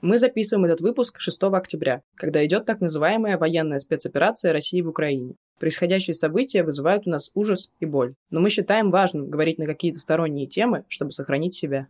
Мы записываем этот выпуск 6 октября, когда идет так называемая военная спецоперация России в Украине. Происходящие события вызывают у нас ужас и боль. Но мы считаем важным говорить на какие-то сторонние темы, чтобы сохранить себя.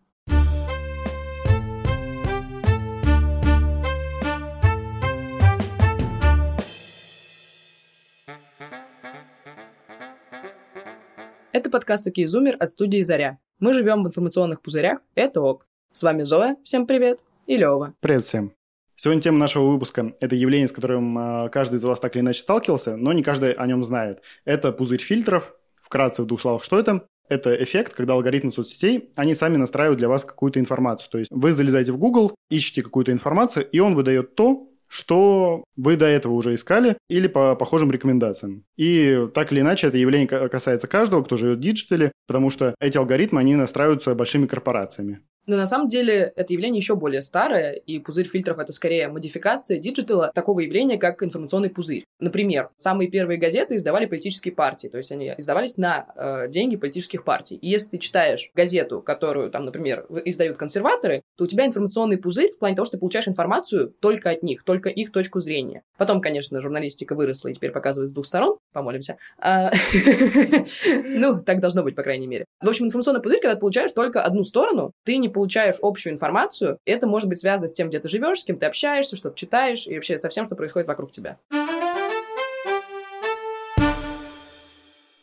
Это подкаст «Окей, Зумер» от студии «Заря». Мы живем в информационных пузырях, это ок. С вами Зоя, всем привет, и Лева. Привет всем. Сегодня тема нашего выпуска – это явление, с которым э, каждый из вас так или иначе сталкивался, но не каждый о нем знает. Это пузырь фильтров. Вкратце, в двух словах, что это? Это эффект, когда алгоритмы соцсетей, они сами настраивают для вас какую-то информацию. То есть вы залезаете в Google, ищете какую-то информацию, и он выдает то, что вы до этого уже искали или по похожим рекомендациям. И так или иначе это явление касается каждого, кто живет в диджитале, потому что эти алгоритмы, они настраиваются большими корпорациями. Но на самом деле это явление еще более старое, и пузырь фильтров — это скорее модификация диджитала такого явления, как информационный пузырь. Например, самые первые газеты издавали политические партии, то есть они издавались на э, деньги политических партий. И если ты читаешь газету, которую, там, например, издают консерваторы, то у тебя информационный пузырь в плане того, что ты получаешь информацию только от них, только их точку зрения. Потом, конечно, журналистика выросла и теперь показывает с двух сторон, помолимся. А, ну, так должно быть, по крайней мере. В общем, информационный пузырь, когда ты получаешь только одну сторону, ты не получаешь общую информацию, это может быть связано с тем, где ты живешь, с кем ты общаешься, что ты читаешь и вообще со всем, что происходит вокруг тебя.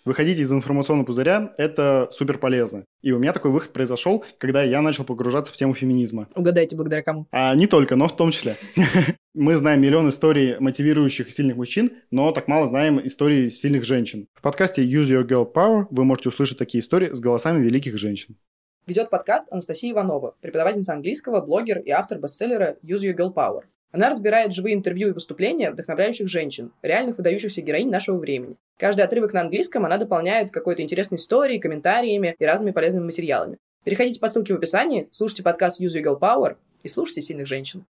Выходить из информационного пузыря – это супер полезно. И у меня такой выход произошел, когда я начал погружаться в тему феминизма. Угадайте, благодаря кому? А не только, но в том числе. Мы знаем миллион историй мотивирующих сильных мужчин, но так мало знаем истории сильных женщин. В подкасте Use Your Girl Power вы можете услышать такие истории с голосами великих женщин. Ведет подкаст Анастасия Иванова, преподавательница английского, блогер и автор бестселлера Use Your Girl Power. Она разбирает живые интервью и выступления вдохновляющих женщин, реальных выдающихся героинь нашего времени. Каждый отрывок на английском она дополняет какой-то интересной историей, комментариями и разными полезными материалами. Переходите по ссылке в описании, слушайте подкаст Use Your Girl Power и слушайте сильных женщин.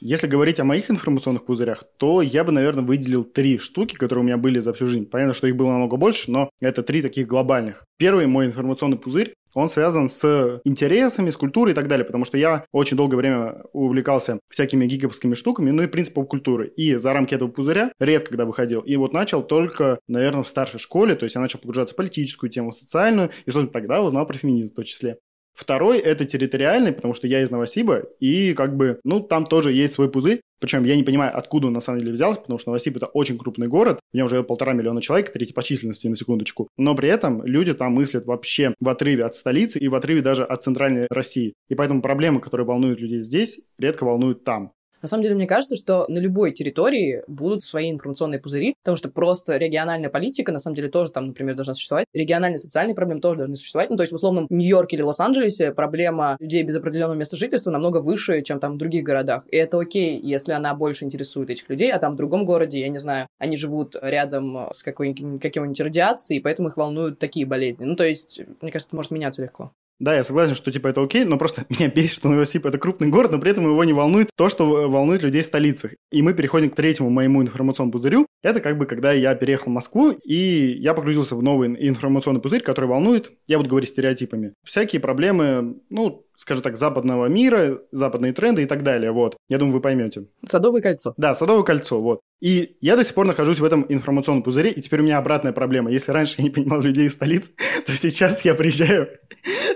Если говорить о моих информационных пузырях, то я бы, наверное, выделил три штуки, которые у меня были за всю жизнь. Понятно, что их было намного больше, но это три таких глобальных. Первый мой информационный пузырь он связан с интересами, с культурой и так далее, потому что я очень долгое время увлекался всякими гиковскими штуками, ну и принципом культуры. И за рамки этого пузыря редко когда выходил. И вот начал только, наверное, в старшей школе, то есть я начал погружаться в политическую тему, в социальную, и, собственно, тогда узнал про феминизм в том числе. Второй – это территориальный, потому что я из Новосиба, и как бы, ну, там тоже есть свой пузырь, причем я не понимаю, откуда он на самом деле взялся, потому что Новосиб – это очень крупный город, в нем живет полтора миллиона человек, третий по численности, на секундочку. Но при этом люди там мыслят вообще в отрыве от столицы и в отрыве даже от центральной России. И поэтому проблемы, которые волнуют людей здесь, редко волнуют там. На самом деле, мне кажется, что на любой территории будут свои информационные пузыри, потому что просто региональная политика, на самом деле, тоже там, например, должна существовать. Региональные социальные проблемы тоже должны существовать. Ну, то есть, в условном Нью-Йорке или Лос-Анджелесе проблема людей без определенного места жительства намного выше, чем там в других городах. И это окей, если она больше интересует этих людей, а там в другом городе, я не знаю, они живут рядом с какой-нибудь, какой-нибудь радиацией, поэтому их волнуют такие болезни. Ну, то есть, мне кажется, это может меняться легко. Да, я согласен, что типа это окей, но просто меня бесит, что Новосиб это крупный город, но при этом его не волнует то, что волнует людей в столицах. И мы переходим к третьему моему информационному пузырю. Это как бы когда я переехал в Москву, и я погрузился в новый информационный пузырь, который волнует, я буду говорить стереотипами, всякие проблемы, ну, скажем так, западного мира, западные тренды и так далее, вот. Я думаю, вы поймете. Садовое кольцо. Да, Садовое кольцо, вот. И я до сих пор нахожусь в этом информационном пузыре, и теперь у меня обратная проблема. Если раньше я не понимал людей из столиц, то сейчас я приезжаю,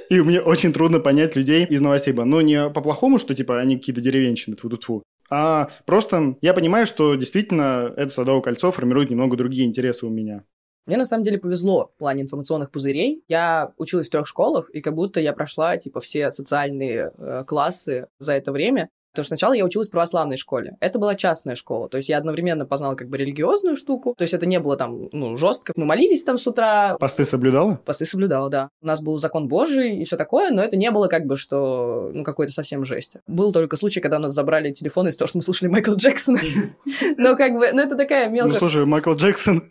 и мне очень трудно понять людей из Новосиба. Но не по-плохому, что типа они какие-то деревенщины, тьфу -тьфу, а просто я понимаю, что действительно это Садовое кольцо формирует немного другие интересы у меня. Мне на самом деле повезло в плане информационных пузырей. Я училась в трех школах, и как будто я прошла типа все социальные э, классы за это время. Потому что сначала я училась в православной школе. Это была частная школа. То есть я одновременно познала как бы религиозную штуку. То есть это не было там, ну, жестко. Мы молились там с утра. Посты соблюдала? Посты соблюдала, да. У нас был закон Божий и все такое, но это не было как бы, что, ну, какой-то совсем жесть. Был только случай, когда у нас забрали телефон из-за того, что мы слушали Майкла Джексона. Но как бы, ну, это такая мелкая... Ну, слушай, Майкл Джексон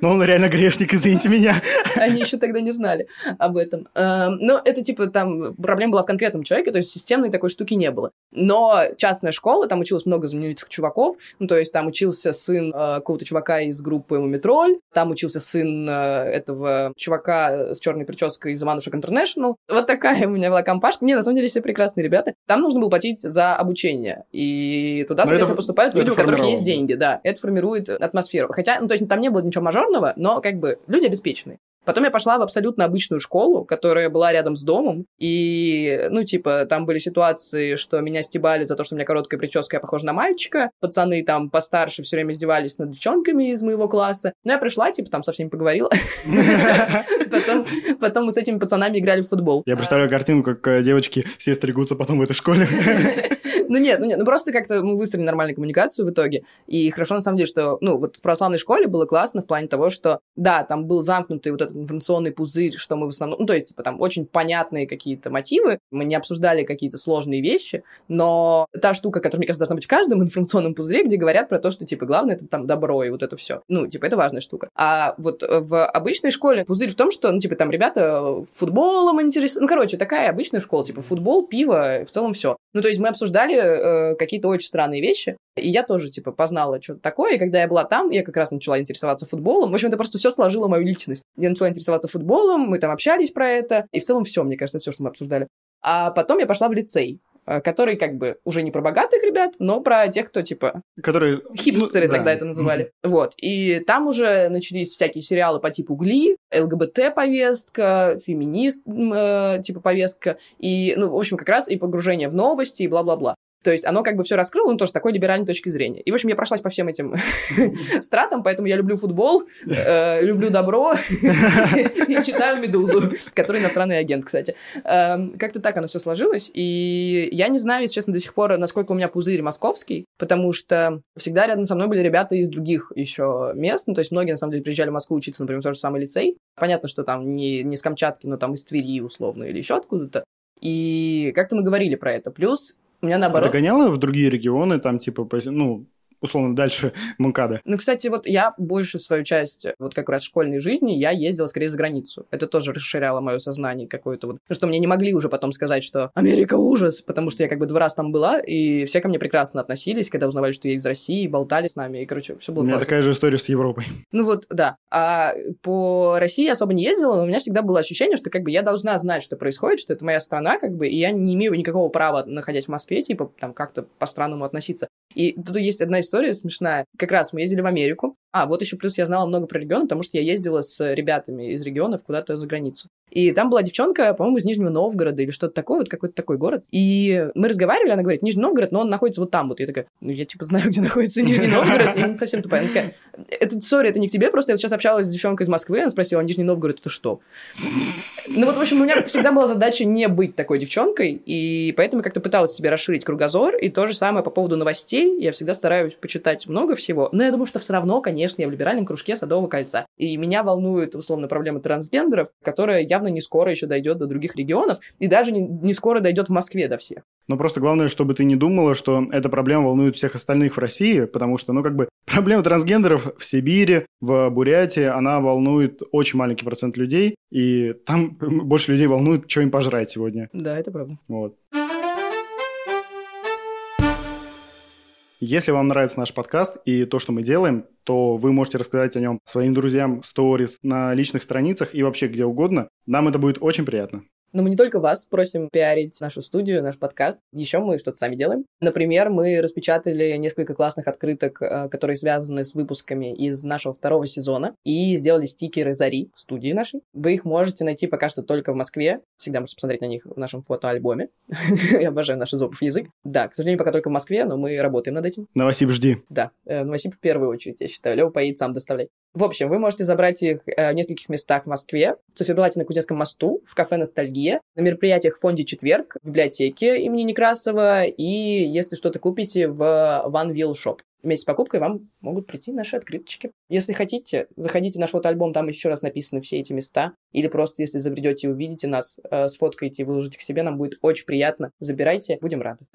Но он реально грешник, извините меня. Они еще тогда не знали об этом. Эм, но это, типа, там проблема была в конкретном человеке, то есть системной такой штуки не было. Но частная школа, там училось много знаменитых чуваков, ну, то есть там учился сын э, какого-то чувака из группы Мумитроль, там учился сын э, этого чувака с черной прической из Манушек Интернешнл. Вот такая у меня была компашка. Не, на самом деле все прекрасные ребята. Там нужно было платить за обучение. И туда, соответственно, это, поступают люди, у которых есть деньги. Да, это формирует атмосферу. Хотя, ну, то есть там не было ничего мажорного, но как бы люди обеспеченные. Потом я пошла в абсолютно обычную школу, которая была рядом с домом, и, ну, типа, там были ситуации, что меня стебали за то, что у меня короткая прическа, я похожа на мальчика, пацаны там постарше все время издевались над девчонками из моего класса, но я пришла, типа, там со всеми поговорила, потом мы с этими пацанами играли в футбол. Я представляю картину, как э, девочки все стригутся потом в этой школе. Ну нет, ну нет, ну просто как-то мы выстроили нормальную коммуникацию в итоге, и хорошо на самом деле, что, ну, вот в православной школе было классно в плане того, что, да, там был замкнутый вот этот информационный пузырь, что мы в основном... Ну, то есть, типа, там очень понятные какие-то мотивы, мы не обсуждали какие-то сложные вещи, но та штука, которая, мне кажется, должна быть в каждом информационном пузыре, где говорят про то, что, типа, главное это там добро и вот это все. Ну, типа, это важная штука. А вот в обычной школе пузырь в том, что, ну, типа, там ребята футболом интересуются. Ну, короче, такая обычная школа, типа, футбол, пиво, в целом все. Ну, то есть мы обсуждали э, какие-то очень странные вещи, и я тоже, типа, познала что-то такое, и когда я была там, я как раз начала интересоваться футболом. В общем, это просто все сложило мою личность. Я начала интересоваться футболом, мы там общались про это, и в целом все, мне кажется, все, что мы обсуждали. А потом я пошла в лицей, э, который как бы уже не про богатых ребят, но про тех, кто типа... Которые... Хипстеры ну, тогда да. это называли. Mm-hmm. Вот. И там уже начались всякие сериалы по типу Гли, ЛГБТ-повестка, феминист э, типа повестка, и, ну, в общем, как раз и погружение в новости, и бла-бла-бла. То есть оно как бы все раскрыло, ну, тоже с такой либеральной точки зрения. И, в общем, я прошлась по всем этим стратам, поэтому я люблю футбол, э, люблю добро и читаю «Медузу», который иностранный агент, кстати. Эм, как-то так оно все сложилось. И я не знаю, если честно, до сих пор, насколько у меня пузырь московский, потому что всегда рядом со мной были ребята из других еще мест. Ну, то есть многие, на самом деле, приезжали в Москву учиться, например, в тот же самый лицей. Понятно, что там не, не с Камчатки, но там из Твери, условно, или еще откуда-то. И как-то мы говорили про это. Плюс у меня наоборот... А ты гоняла в другие регионы, там, типа, ну, условно, дальше МКАДа. Ну, кстати, вот я больше свою часть, вот как раз школьной жизни, я ездила скорее за границу. Это тоже расширяло мое сознание какое-то вот. Что мне не могли уже потом сказать, что Америка ужас, потому что я как бы два раза там была, и все ко мне прекрасно относились, когда узнавали, что я из России, болтали с нами, и, короче, все было У меня классно. такая же история с Европой. Ну вот, да. А по России я особо не ездила, но у меня всегда было ощущение, что как бы я должна знать, что происходит, что это моя страна, как бы, и я не имею никакого права, находясь в Москве, типа, там, как-то по-странному относиться. И тут есть одна история смешная. Как раз мы ездили в Америку. А, вот еще плюс я знала много про регион, потому что я ездила с ребятами из регионов куда-то за границу. И там была девчонка, по-моему, из Нижнего Новгорода или что-то такое, вот какой-то такой город. И мы разговаривали, она говорит, Нижний Новгород, но он находится вот там вот. Я такая, ну, я типа знаю, где находится Нижний Новгород, я не совсем тупая. Она такая, это, сори, это не к тебе, просто я сейчас общалась с девчонкой из Москвы, она спросила, а Нижний Новгород это что? Ну вот, в общем, у меня всегда была задача не быть такой девчонкой, и поэтому как-то пыталась себе расширить кругозор, и то же самое по поводу новостей. Я всегда стараюсь почитать много всего, но я думаю, что все равно, конечно, я в либеральном кружке Садового кольца. И меня волнует, условно, проблема трансгендеров, которая явно не скоро еще дойдет до других регионов, и даже не, не скоро дойдет в Москве до всех. Но просто главное, чтобы ты не думала, что эта проблема волнует всех остальных в России, потому что, ну, как бы, проблема трансгендеров в Сибири, в Бурятии, она волнует очень маленький процент людей, и там больше людей волнует, что им пожрать сегодня. Да, это правда. Вот. Если вам нравится наш подкаст и то, что мы делаем, то вы можете рассказать о нем своим друзьям, сторис, на личных страницах и вообще где угодно. Нам это будет очень приятно. Но мы не только вас просим пиарить нашу студию, наш подкаст. Еще мы что-то сами делаем. Например, мы распечатали несколько классных открыток, э, которые связаны с выпусками из нашего второго сезона, и сделали стикеры Зари в студии нашей. Вы их можете найти пока что только в Москве. Всегда можете посмотреть на них в нашем фотоальбоме. Я обожаю наш изопов язык. Да, к сожалению, пока только в Москве, но мы работаем над этим. Новосиб жди. Да, э, Новосиб в первую очередь, я считаю. Лева поедет сам доставлять. В общем, вы можете забрать их э, в нескольких местах в Москве, в циферблате на Кузнецком мосту, в кафе «Ностальгия», на мероприятиях в фонде «Четверг», в библиотеке имени Некрасова и, если что-то купите, в One Wheel Shop. Вместе с покупкой вам могут прийти наши открыточки. Если хотите, заходите в наш фотоальбом, там еще раз написаны все эти места. Или просто, если забредете и увидите нас, э, сфоткаете и выложите к себе, нам будет очень приятно. Забирайте, будем рады.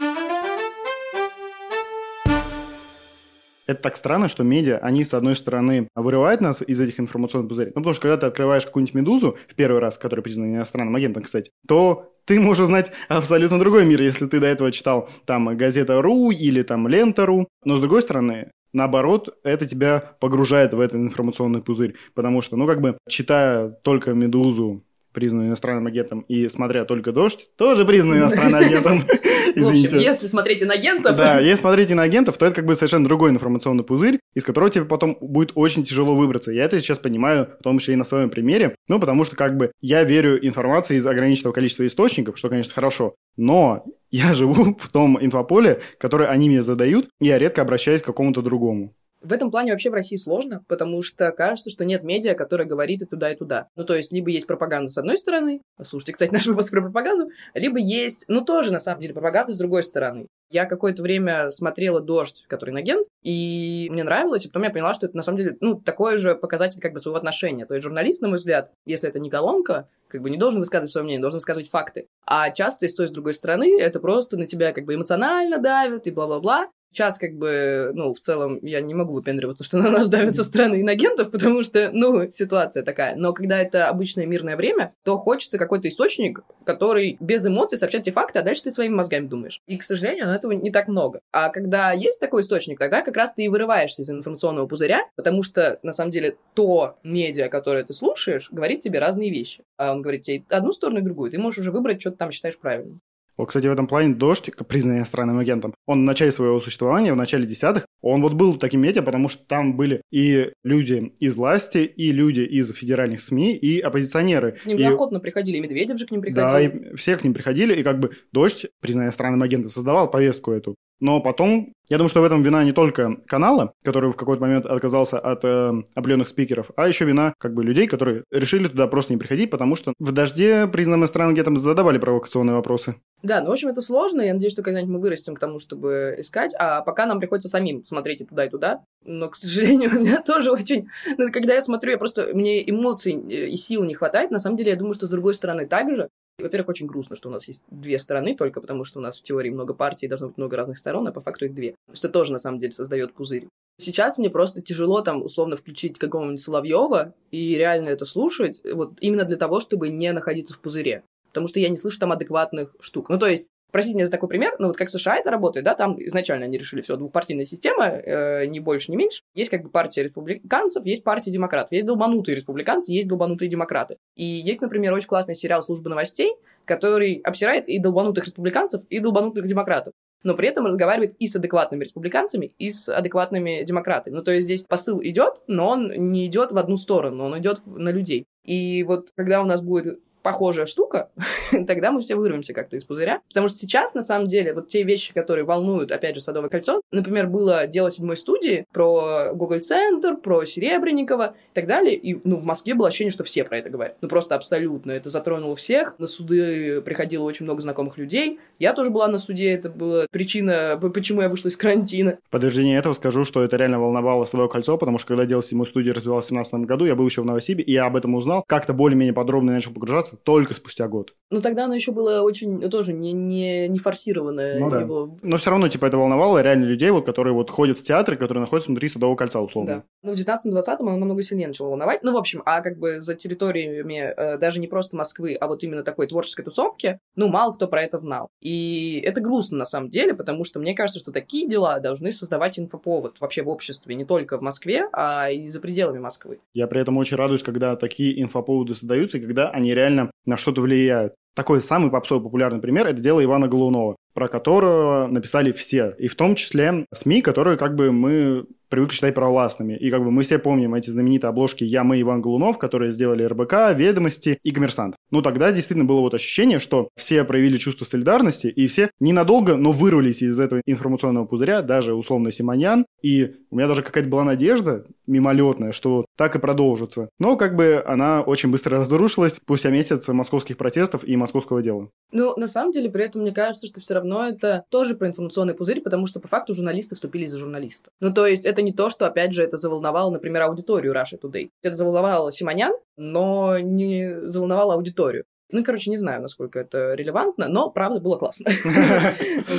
Это так странно, что медиа, они, с одной стороны, вырывают нас из этих информационных пузырей. Ну, потому что когда ты открываешь какую-нибудь «Медузу», в первый раз, которая признана иностранным агентом, кстати, то ты можешь узнать абсолютно другой мир, если ты до этого читал там газета «Ру» или там «Лента.ру». Но, с другой стороны, наоборот, это тебя погружает в этот информационный пузырь. Потому что, ну, как бы, читая только «Медузу», признан иностранным агентом, и смотря только «Дождь», тоже признан иностранным агентом. В общем, если смотреть иноагентов... Да, если смотреть иноагентов, то это как бы совершенно другой информационный пузырь, из которого тебе потом будет очень тяжело выбраться. Я это сейчас понимаю, в том числе и на своем примере, ну, потому что как бы я верю информации из ограниченного количества источников, что, конечно, хорошо, но я живу в том инфополе, которое они мне задают, и я редко обращаюсь к какому-то другому. В этом плане вообще в России сложно, потому что кажется, что нет медиа, которая говорит и туда, и туда. Ну, то есть, либо есть пропаганда с одной стороны, слушайте, кстати, наш выпуск про пропаганду, либо есть, ну, тоже, на самом деле, пропаганда с другой стороны. Я какое-то время смотрела «Дождь», который на агент, и мне нравилось, и потом я поняла, что это, на самом деле, ну, такой же показатель как бы своего отношения. То есть журналист, на мой взгляд, если это не колонка, как бы не должен высказывать свое мнение, должен высказывать факты. А часто и с той, с другой стороны это просто на тебя как бы эмоционально давит и бла-бла-бла. Сейчас, как бы, ну, в целом, я не могу выпендриваться, что на нас давят со стороны инагентов, потому что, ну, ситуация такая. Но когда это обычное мирное время, то хочется какой-то источник, который без эмоций сообщает тебе факты, а дальше ты своими мозгами думаешь. И, к сожалению, этого не так много. А когда есть такой источник, тогда как раз ты и вырываешься из информационного пузыря, потому что, на самом деле, то медиа, которое ты слушаешь, говорит тебе разные вещи. А он говорит тебе одну сторону и другую. Ты можешь уже выбрать, что ты там считаешь правильным. Вот, кстати, в этом плане «Дождь», признанный иностранным агентом, он в начале своего существования, в начале десятых, он вот был таким медиа, потому что там были и люди из власти, и люди из федеральных СМИ, и оппозиционеры. К ним и... охотно приходили, и Медведев же к ним приходил. Да, и все к ним приходили, и как бы «Дождь», признанный иностранным агентом, создавал повестку эту. Но потом, я думаю, что в этом вина не только канала, который в какой-то момент отказался от э, определенных спикеров, а еще вина как бы людей, которые решили туда просто не приходить, потому что в «Дожде» признанным иностранным агентам задавали провокационные вопросы. Да, ну, в общем, это сложно. Я надеюсь, что когда-нибудь мы вырастем к тому, чтобы искать. А пока нам приходится самим смотреть и туда, и туда. Но, к сожалению, у меня тоже очень... Ну, когда я смотрю, я просто... Мне эмоций э, и сил не хватает. На самом деле, я думаю, что с другой стороны так же. Во-первых, очень грустно, что у нас есть две стороны, только потому что у нас в теории много партий, должно быть много разных сторон, а по факту их две. Что тоже, на самом деле, создает пузырь. Сейчас мне просто тяжело там условно включить какого-нибудь Соловьева и реально это слушать, вот именно для того, чтобы не находиться в пузыре. Потому что я не слышу там адекватных штук. Ну, то есть, простите меня за такой пример, но вот как США это работает, да, там изначально они решили, все, двухпартийная система, э, ни больше, ни меньше. Есть как бы партия республиканцев, есть партия демократов. Есть долбанутые республиканцы, есть долбанутые демократы. И есть, например, очень классный сериал «Служба новостей», который обсирает и долбанутых республиканцев, и долбанутых демократов но при этом разговаривает и с адекватными республиканцами, и с адекватными демократами. Ну, то есть здесь посыл идет, но он не идет в одну сторону, он идет на людей. И вот когда у нас будет похожая штука, тогда мы все вырвемся как-то из пузыря. Потому что сейчас, на самом деле, вот те вещи, которые волнуют, опять же, Садовое кольцо, например, было дело седьмой студии про Google Центр, про Серебренникова и так далее, и, ну, в Москве было ощущение, что все про это говорят. Ну, просто абсолютно. Это затронуло всех. На суды приходило очень много знакомых людей. Я тоже была на суде, это была причина, почему я вышла из карантина. Подтверждение этого скажу, что это реально волновало Садовое кольцо, потому что когда дело седьмой студии развивалось в 2017 году, я был еще в Новосибе, и я об этом узнал, как-то более-менее подробно начал погружаться, только спустя год. Ну, тогда оно еще было очень, ну, тоже не, не, не форсированное. Ну, да. его... Но все равно, типа, это волновало реально людей, вот, которые вот ходят в театры, которые находятся внутри Садового кольца, условно. Да. Ну, в 19-20 оно намного сильнее начало волновать. Ну, в общем, а как бы за территориями э, даже не просто Москвы, а вот именно такой творческой тусовки, ну, мало кто про это знал. И это грустно, на самом деле, потому что мне кажется, что такие дела должны создавать инфоповод вообще в обществе, не только в Москве, а и за пределами Москвы. Я при этом очень радуюсь, когда такие инфоповоды создаются, и когда они реально на что-то влияют. Такой самый попсовый популярный пример – это дело Ивана Голунова, про которого написали все, и в том числе СМИ, которые как бы мы привыкли считать провластными. И как бы мы все помним эти знаменитые обложки «Я, мы, Иван Голунов», которые сделали РБК, «Ведомости» и «Коммерсант». Ну, тогда действительно было вот ощущение, что все проявили чувство солидарности, и все ненадолго, но вырвались из этого информационного пузыря, даже условно Симоньян. И у меня даже какая-то была надежда мимолетная, что так и продолжится. Но как бы она очень быстро разрушилась спустя месяц московских протестов и московского дела. Ну, на самом деле, при этом мне кажется, что все равно это тоже про информационный пузырь, потому что по факту журналисты вступили за журналистов. Ну, то есть это не то, что, опять же, это заволновало, например, аудиторию Russia Today. Это заволновало Симонян, но не заволновало аудиторию. Ну, короче, не знаю, насколько это релевантно, но, правда, было классно.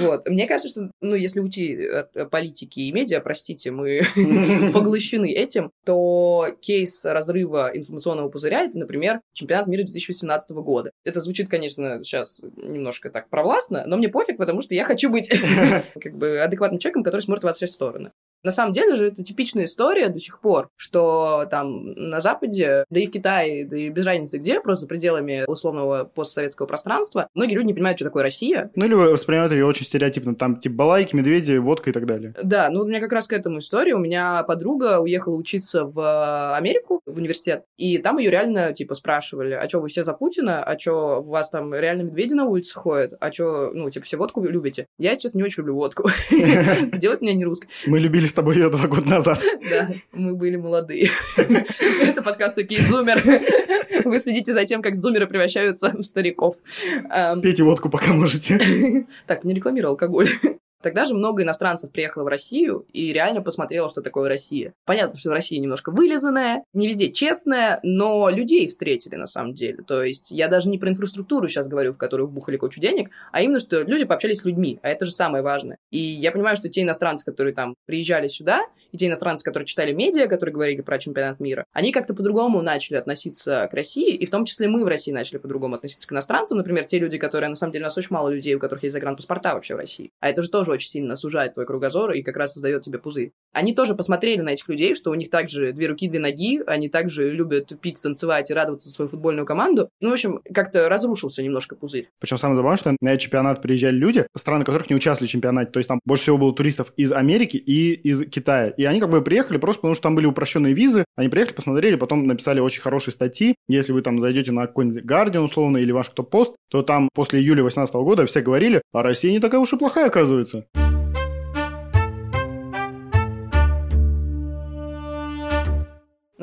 Вот. Мне кажется, что, ну, если уйти от политики и медиа, простите, мы поглощены этим, то кейс разрыва информационного пузыря — это, например, чемпионат мира 2018 года. Это звучит, конечно, сейчас немножко так провластно, но мне пофиг, потому что я хочу быть как бы адекватным человеком, который смотрит во все стороны. На самом деле же это типичная история до сих пор, что там на Западе, да и в Китае, да и без разницы где, просто за пределами условного постсоветского пространства, многие люди не понимают, что такое Россия. Ну или воспринимают ее очень стереотипно, там типа балайки, медведи, водка и так далее. Да, ну у меня как раз к этому история. У меня подруга уехала учиться в Америку, в университет, и там ее реально типа спрашивали, а что вы все за Путина, а что у вас там реально медведи на улице ходят, а что, ну типа все водку любите? Я сейчас не очень люблю водку. Делать меня не русской. Мы любили тобой ее два года назад. Да, мы были молодые. Это подкаст «Окей, зумер». Вы следите за тем, как зумеры превращаются в стариков. Пейте водку, пока можете. Так, не рекламирую алкоголь. Тогда же много иностранцев приехало в Россию и реально посмотрело, что такое Россия. Понятно, что Россия немножко вылизанная, не везде честная, но людей встретили на самом деле. То есть я даже не про инфраструктуру сейчас говорю, в которую вбухали кучу денег, а именно, что люди пообщались с людьми, а это же самое важное. И я понимаю, что те иностранцы, которые там приезжали сюда, и те иностранцы, которые читали медиа, которые говорили про чемпионат мира, они как-то по-другому начали относиться к России, и в том числе мы в России начали по-другому относиться к иностранцам. Например, те люди, которые, на самом деле, у нас очень мало людей, у которых есть загранпаспорта вообще в России. А это же тоже очень сильно сужает твой кругозор и как раз создает тебе пузырь. Они тоже посмотрели на этих людей, что у них также две руки, две ноги, они также любят пить, танцевать и радоваться свою футбольную команду. Ну, в общем, как-то разрушился немножко пузырь. Причем самое забавное, что на чемпионат приезжали люди, страны которых не участвовали в чемпионате. То есть там больше всего было туристов из Америки и из Китая. И они как бы приехали просто потому, что там были упрощенные визы. Они приехали, посмотрели, потом написали очень хорошие статьи. Если вы там зайдете на какой-нибудь Guardian условно или ваш кто пост, то там после июля 2018 года все говорили, а Россия не такая уж и плохая, оказывается.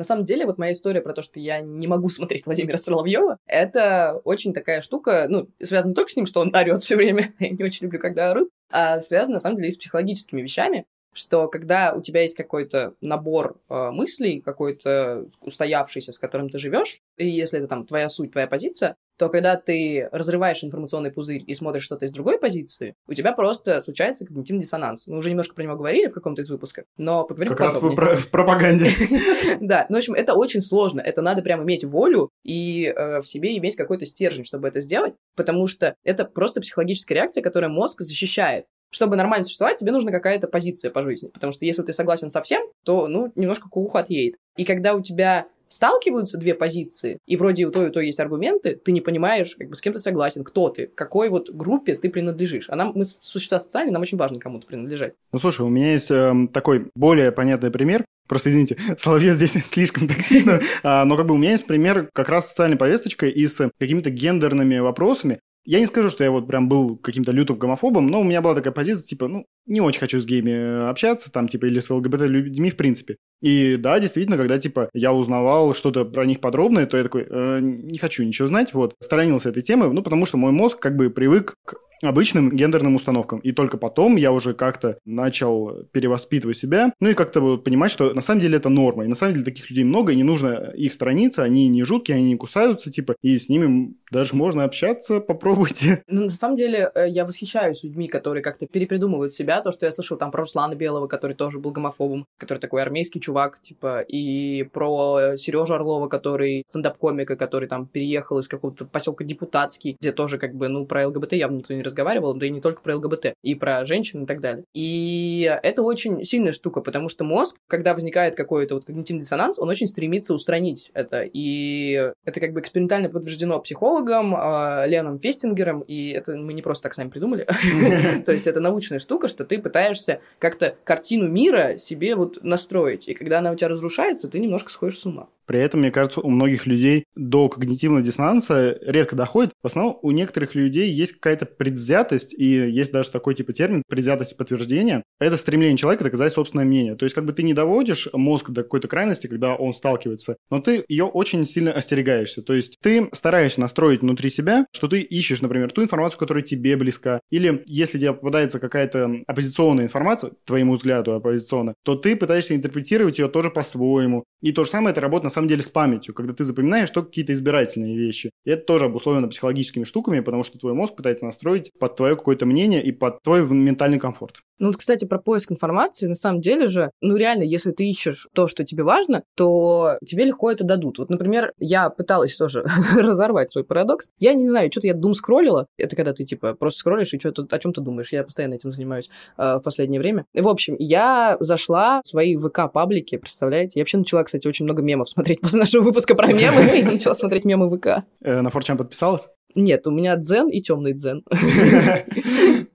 На самом деле, вот моя история про то, что я не могу смотреть Владимира Соловьева, это очень такая штука, ну, связана только с ним, что он орет все время, я не очень люблю, когда орут, а связана, на самом деле, и с психологическими вещами, что когда у тебя есть какой-то набор э, мыслей, какой-то устоявшийся, с которым ты живешь, и если это там твоя суть, твоя позиция, то когда ты разрываешь информационный пузырь и смотришь что-то из другой позиции, у тебя просто случается когнитивный диссонанс. Мы уже немножко про него говорили в каком-то из выпусков, но поговорим Как подробнее. раз в, в пропаганде. Да, ну, в общем, это очень сложно. Это надо прям иметь волю и э, в себе иметь какой-то стержень, чтобы это сделать, потому что это просто психологическая реакция, которая мозг защищает чтобы нормально существовать, тебе нужна какая-то позиция по жизни. Потому что если ты согласен со всем, то, ну, немножко кукуха отъедет. И когда у тебя сталкиваются две позиции, и вроде у той и у той есть аргументы, ты не понимаешь, как бы с кем ты согласен, кто ты, какой вот группе ты принадлежишь. А нам, мы существа социальные, нам очень важно кому-то принадлежать. Ну, слушай, у меня есть э, такой более понятный пример. Просто извините, Соловьев здесь слишком токсично, а, но как бы у меня есть пример как раз социальной повесточкой и с какими-то гендерными вопросами. Я не скажу, что я вот прям был каким-то лютым гомофобом, но у меня была такая позиция, типа, ну, не очень хочу с геями общаться, там, типа, или с ЛГБТ-людьми в принципе. И да, действительно, когда, типа, я узнавал что-то про них подробное, то я такой, э, не хочу ничего знать, вот, сторонился этой темы, ну, потому что мой мозг как бы привык к обычным гендерным установкам. И только потом я уже как-то начал перевоспитывать себя, ну и как-то понимать, что на самом деле это норма. И на самом деле таких людей много, и не нужно их сторониться, они не жуткие, они не кусаются, типа, и с ними даже можно общаться, попробуйте. Ну, на самом деле, э, я восхищаюсь людьми, которые как-то перепридумывают себя. То, что я слышал там про Руслана Белого, который тоже был гомофобом, который такой армейский чувак, типа, и про Сережу Орлова, который стендап-комика, который там переехал из какого-то поселка Депутатский, где тоже как бы, ну, про ЛГБТ явно никто не разговаривал, да и не только про ЛГБТ, и про женщин и так далее. И это очень сильная штука, потому что мозг, когда возникает какой-то вот когнитивный диссонанс, он очень стремится устранить это. И это как бы экспериментально подтверждено психологом э, Леном Фестингером, и это мы не просто так сами придумали. То есть это научная штука, что ты пытаешься как-то картину мира себе вот настроить. И когда она у тебя разрушается, ты немножко сходишь с ума. При этом, мне кажется, у многих людей до когнитивного диссонанса редко доходит. В основном у некоторых людей есть какая-то предвзятость, и есть даже такой типа термин предвзятость подтверждения. Это стремление человека доказать собственное мнение. То есть как бы ты не доводишь мозг до какой-то крайности, когда он сталкивается, но ты ее очень сильно остерегаешься. То есть ты стараешься настроить внутри себя, что ты ищешь, например, ту информацию, которая тебе близка. Или если тебе попадается какая-то оппозиционная информация, твоему взгляду оппозиционная, то ты пытаешься интерпретировать ее тоже по-своему. И то же самое это работа на самом деле с памятью, когда ты запоминаешь только какие-то избирательные вещи. И это тоже обусловлено психологическими штуками, потому что твой мозг пытается настроить под твое какое-то мнение и под твой ментальный комфорт. Ну вот, кстати, про поиск информации, на самом деле же, ну реально, если ты ищешь то, что тебе важно, то тебе легко это дадут. Вот, например, я пыталась тоже разорвать свой парадокс. Я не знаю, что-то я дум скроллила. Это когда ты, типа, просто скроллишь и что-то о чем то думаешь. Я постоянно этим занимаюсь э, в последнее время. В общем, я зашла в свои ВК-паблики, представляете? Я вообще начала, кстати, очень много мемов смотреть после нашего выпуска про мемы. Я начала смотреть мемы ВК. Э, на Форчан подписалась? Нет, у меня дзен и темный дзен.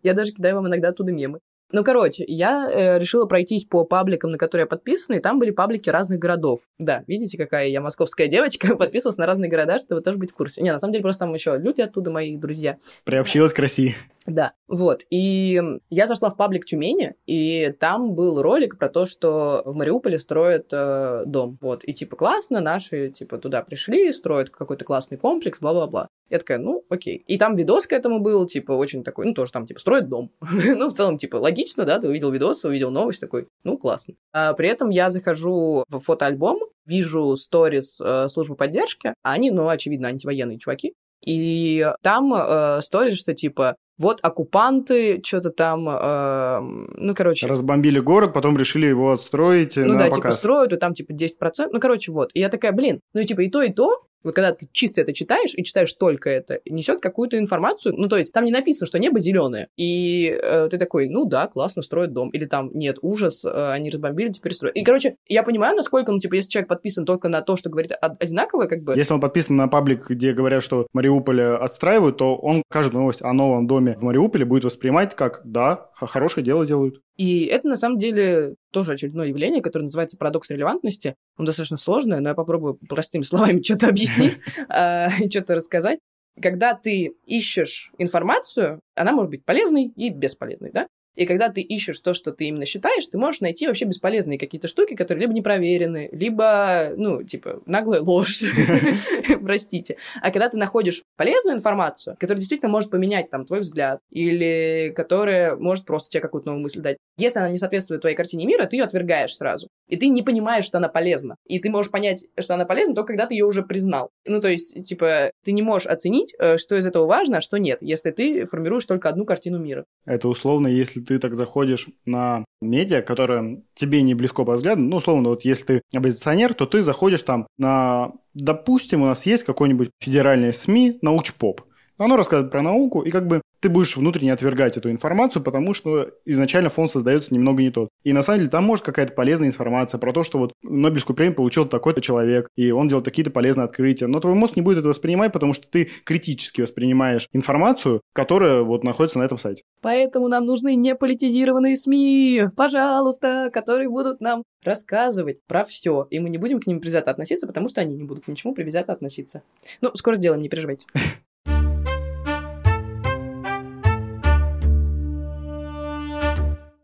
Я даже кидаю вам иногда оттуда мемы. Ну, короче, я э, решила пройтись по пабликам, на которые я подписана, и там были паблики разных городов. Да, видите, какая я московская девочка, подписывалась на разные города, чтобы тоже быть в курсе. Не, на самом деле, просто там еще люди оттуда, мои друзья. Приобщилась к России. Да, вот. И я зашла в паблик Тюмени, и там был ролик про то, что в Мариуполе строят э, дом. Вот. И типа классно, наши типа туда пришли, строят какой-то классный комплекс, бла-бла-бла. Я такая, ну, окей. И там видос к этому был, типа, очень такой, ну, тоже там, типа, строят дом. ну, в целом, типа, логично, да, ты увидел видос, увидел новость, такой, ну, классно. А при этом я захожу в фотоальбом, вижу сторис э, службы поддержки, а они, ну, очевидно, антивоенные чуваки. И там э, сторис, что типа вот оккупанты что-то там, э, ну, короче... Разбомбили город, потом решили его отстроить Ну да, типа, показ. типа строят, и там типа 10%, ну, короче, вот. И я такая, блин, ну, типа и то, и то, вот когда ты чисто это читаешь и читаешь только это, несет какую-то информацию, ну, то есть там не написано, что небо зеленое, и э, ты такой, ну да, классно, строят дом, или там, нет, ужас, э, они разбомбили, теперь строят. И, короче, я понимаю, насколько, ну, типа, если человек подписан только на то, что говорит одинаковое, как бы... Если он подписан на паблик, где говорят, что Мариуполь отстраивают, то он каждую новость о новом доме в Мариуполе будет воспринимать как, да, хорошее дело делают. И это, на самом деле, тоже очередное явление, которое называется парадокс релевантности. Он достаточно сложный, но я попробую простыми словами что-то объяснить а, что-то рассказать. Когда ты ищешь информацию, она может быть полезной и бесполезной, да? И когда ты ищешь то, что ты именно считаешь, ты можешь найти вообще бесполезные какие-то штуки, которые либо не проверены, либо, ну, типа, наглая ложь. Простите. А когда ты находишь полезную информацию, которая действительно может поменять там твой взгляд, или которая может просто тебе какую-то новую мысль дать, если она не соответствует твоей картине мира, ты ее отвергаешь сразу. И ты не понимаешь, что она полезна. И ты можешь понять, что она полезна только когда ты ее уже признал. Ну, то есть, типа, ты не можешь оценить, э, что из этого важно, а что нет, если ты формируешь только одну картину мира. Это условно, если ты так заходишь на медиа, которое тебе не близко по взгляду, ну, условно, вот если ты оппозиционер, то ты заходишь там на, допустим, у нас есть какой-нибудь федеральный СМИ научпоп. Оно рассказывает про науку, и как бы ты будешь внутренне отвергать эту информацию, потому что изначально фон создается немного не тот. И на самом деле там может какая-то полезная информация про то, что вот Нобелевскую премию получил такой-то человек, и он делал такие-то полезные открытия. Но твой мозг не будет это воспринимать, потому что ты критически воспринимаешь информацию, которая вот находится на этом сайте. Поэтому нам нужны неполитизированные СМИ, пожалуйста, которые будут нам рассказывать про все. И мы не будем к ним предвзято относиться, потому что они не будут к ничему предвзято относиться. Ну, скоро сделаем, не переживайте.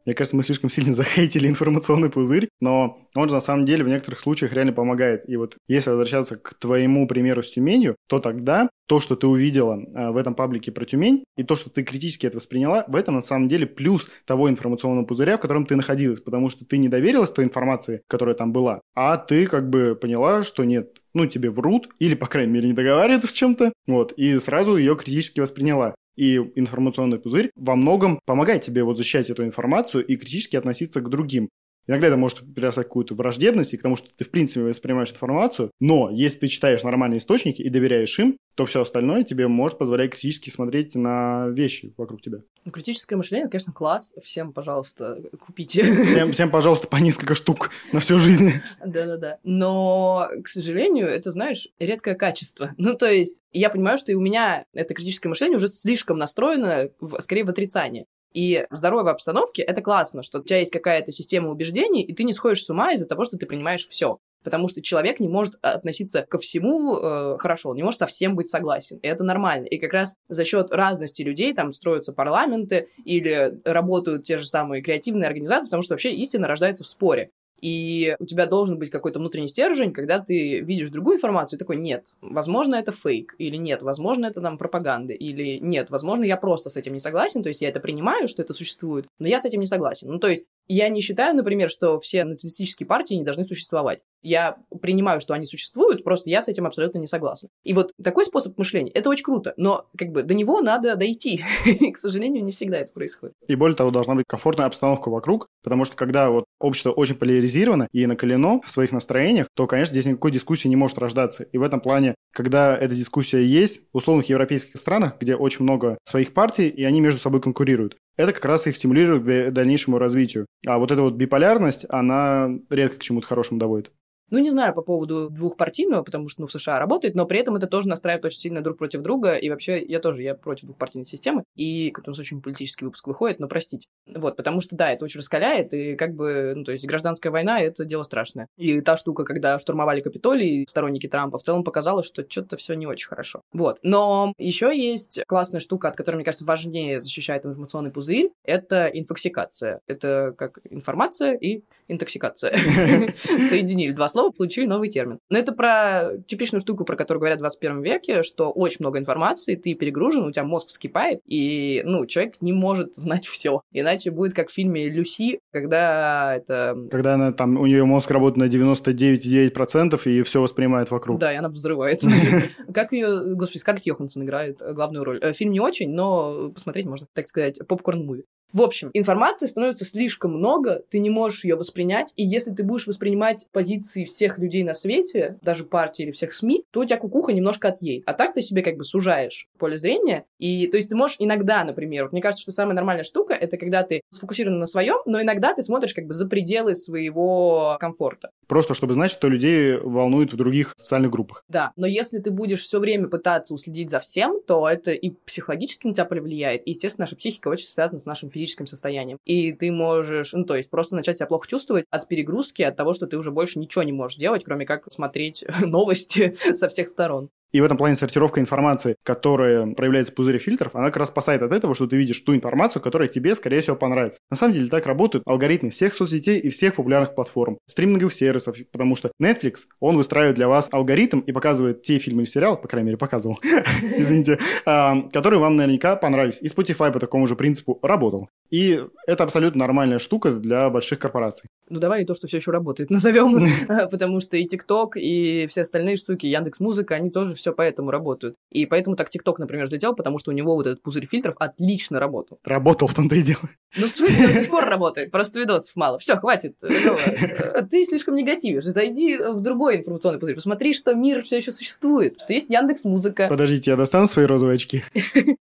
Мне кажется, мы слишком сильно захейтили информационный пузырь, но он же на самом деле в некоторых случаях реально помогает. И вот если возвращаться к твоему примеру с Тюменью, то тогда то, что ты увидела э, в этом паблике про Тюмень, и то, что ты критически это восприняла, в этом на самом деле плюс того информационного пузыря, в котором ты находилась, потому что ты не доверилась той информации, которая там была, а ты как бы поняла, что нет, ну, тебе врут, или, по крайней мере, не договаривают в чем-то, вот, и сразу ее критически восприняла и информационный пузырь во многом помогает тебе вот защищать эту информацию и критически относиться к другим. Иногда это может перерастать какую-то враждебность, и к тому, что ты, в принципе, воспринимаешь информацию, но если ты читаешь нормальные источники и доверяешь им, то все остальное тебе может позволять критически смотреть на вещи вокруг тебя. Ну, критическое мышление, конечно, класс. Всем, пожалуйста, купите. Всем, всем, пожалуйста, по несколько штук на всю жизнь. Да-да-да. Но, к сожалению, это, знаешь, редкое качество. Ну, то есть, я понимаю, что и у меня это критическое мышление уже слишком настроено, в, скорее, в отрицание. И в здоровой обстановке это классно, что у тебя есть какая-то система убеждений, и ты не сходишь с ума из-за того, что ты принимаешь все. Потому что человек не может относиться ко всему э, хорошо, не может совсем быть согласен. И это нормально. И как раз за счет разности людей там строятся парламенты или работают те же самые креативные организации, потому что вообще истина рождается в споре. И у тебя должен быть какой-то внутренний стержень, когда ты видишь другую информацию, и такой, нет, возможно, это фейк, или нет, возможно, это там пропаганда, или нет, возможно, я просто с этим не согласен, то есть я это принимаю, что это существует, но я с этим не согласен. Ну, то есть Я не считаю, например, что все националистические партии не должны существовать. Я принимаю, что они существуют, просто я с этим абсолютно не согласна. И вот такой способ мышления, это очень круто, но как бы до него надо дойти. И, к сожалению, не всегда это происходит. И более того, должна быть комфортная обстановка вокруг, потому что когда вот общество очень поляризировано и накалено в своих настроениях, то, конечно, здесь никакой дискуссии не может рождаться. И в этом плане, когда эта дискуссия есть, в условных европейских странах, где очень много своих партий, и они между собой конкурируют, это как раз их стимулирует к дальнейшему развитию. А вот эта вот биполярность, она редко к чему-то хорошему доводит. Ну, не знаю по поводу двухпартийного, потому что, ну, в США работает, но при этом это тоже настраивает очень сильно друг против друга, и вообще я тоже, я против двухпартийной системы, и у нас очень политический выпуск выходит, но простите. Вот, потому что, да, это очень раскаляет, и как бы, ну, то есть гражданская война — это дело страшное. И та штука, когда штурмовали Капитолий, сторонники Трампа, в целом показала, что что-то все не очень хорошо. Вот. Но еще есть классная штука, от которой, мне кажется, важнее защищает информационный пузырь, это инфоксикация. Это как информация и интоксикация. Соединили два слова, получили новый термин. Но это про типичную штуку, про которую говорят в 21 веке, что очень много информации, ты перегружен, у тебя мозг вскипает, и, ну, человек не может знать все. Иначе будет как в фильме «Люси», когда это... Когда она там, у нее мозг работает на 99,9% и все воспринимает вокруг. Да, и она взрывается. Как ее, господи, Скарлетт Йоханссон играет главную роль. Э, фильм не очень, но посмотреть можно, так сказать, попкорн-муви. В общем, информации становится слишком много, ты не можешь ее воспринять, и если ты будешь воспринимать позиции всех людей на свете, даже партии или всех СМИ, то у тебя кукуха немножко отъедет. А так ты себе как бы сужаешь поле зрения, и то есть ты можешь иногда, например, вот мне кажется, что самая нормальная штука, это когда ты сфокусирован на своем, но иногда ты смотришь как бы за пределы своего комфорта. Просто чтобы знать, что людей волнует в других социальных группах. Да, но если ты будешь все время пытаться уследить за всем, то это и психологически на тебя повлияет. И, естественно, наша психика очень связана с нашим физическим состоянием. И ты можешь, ну, то есть просто начать себя плохо чувствовать от перегрузки, от того, что ты уже больше ничего не можешь делать, кроме как смотреть новости со всех сторон. И в этом плане сортировка информации, которая проявляется в пузыре фильтров, она как раз спасает от этого, что ты видишь ту информацию, которая тебе, скорее всего, понравится. На самом деле так работают алгоритмы всех соцсетей и всех популярных платформ, стриминговых сервисов, потому что Netflix, он выстраивает для вас алгоритм и показывает те фильмы или сериалы, по крайней мере, показывал, извините, а, которые вам наверняка понравились. И Spotify по такому же принципу работал. И это абсолютно нормальная штука для больших корпораций. Ну, давай и то, что все еще работает, назовем, потому что и ТикТок, и все остальные штуки, Яндекс Музыка, они тоже все поэтому работают. И поэтому так ТикТок, например, взлетел, потому что у него вот этот пузырь фильтров отлично работал. Работал в том-то и дело. Ну, в смысле, он до сих пор работает, просто видосов мало. Все, хватит. Ты слишком негативишь. Зайди в другой информационный пузырь, посмотри, что мир все еще существует, что есть Яндекс Музыка. Подождите, я достану свои розовые очки.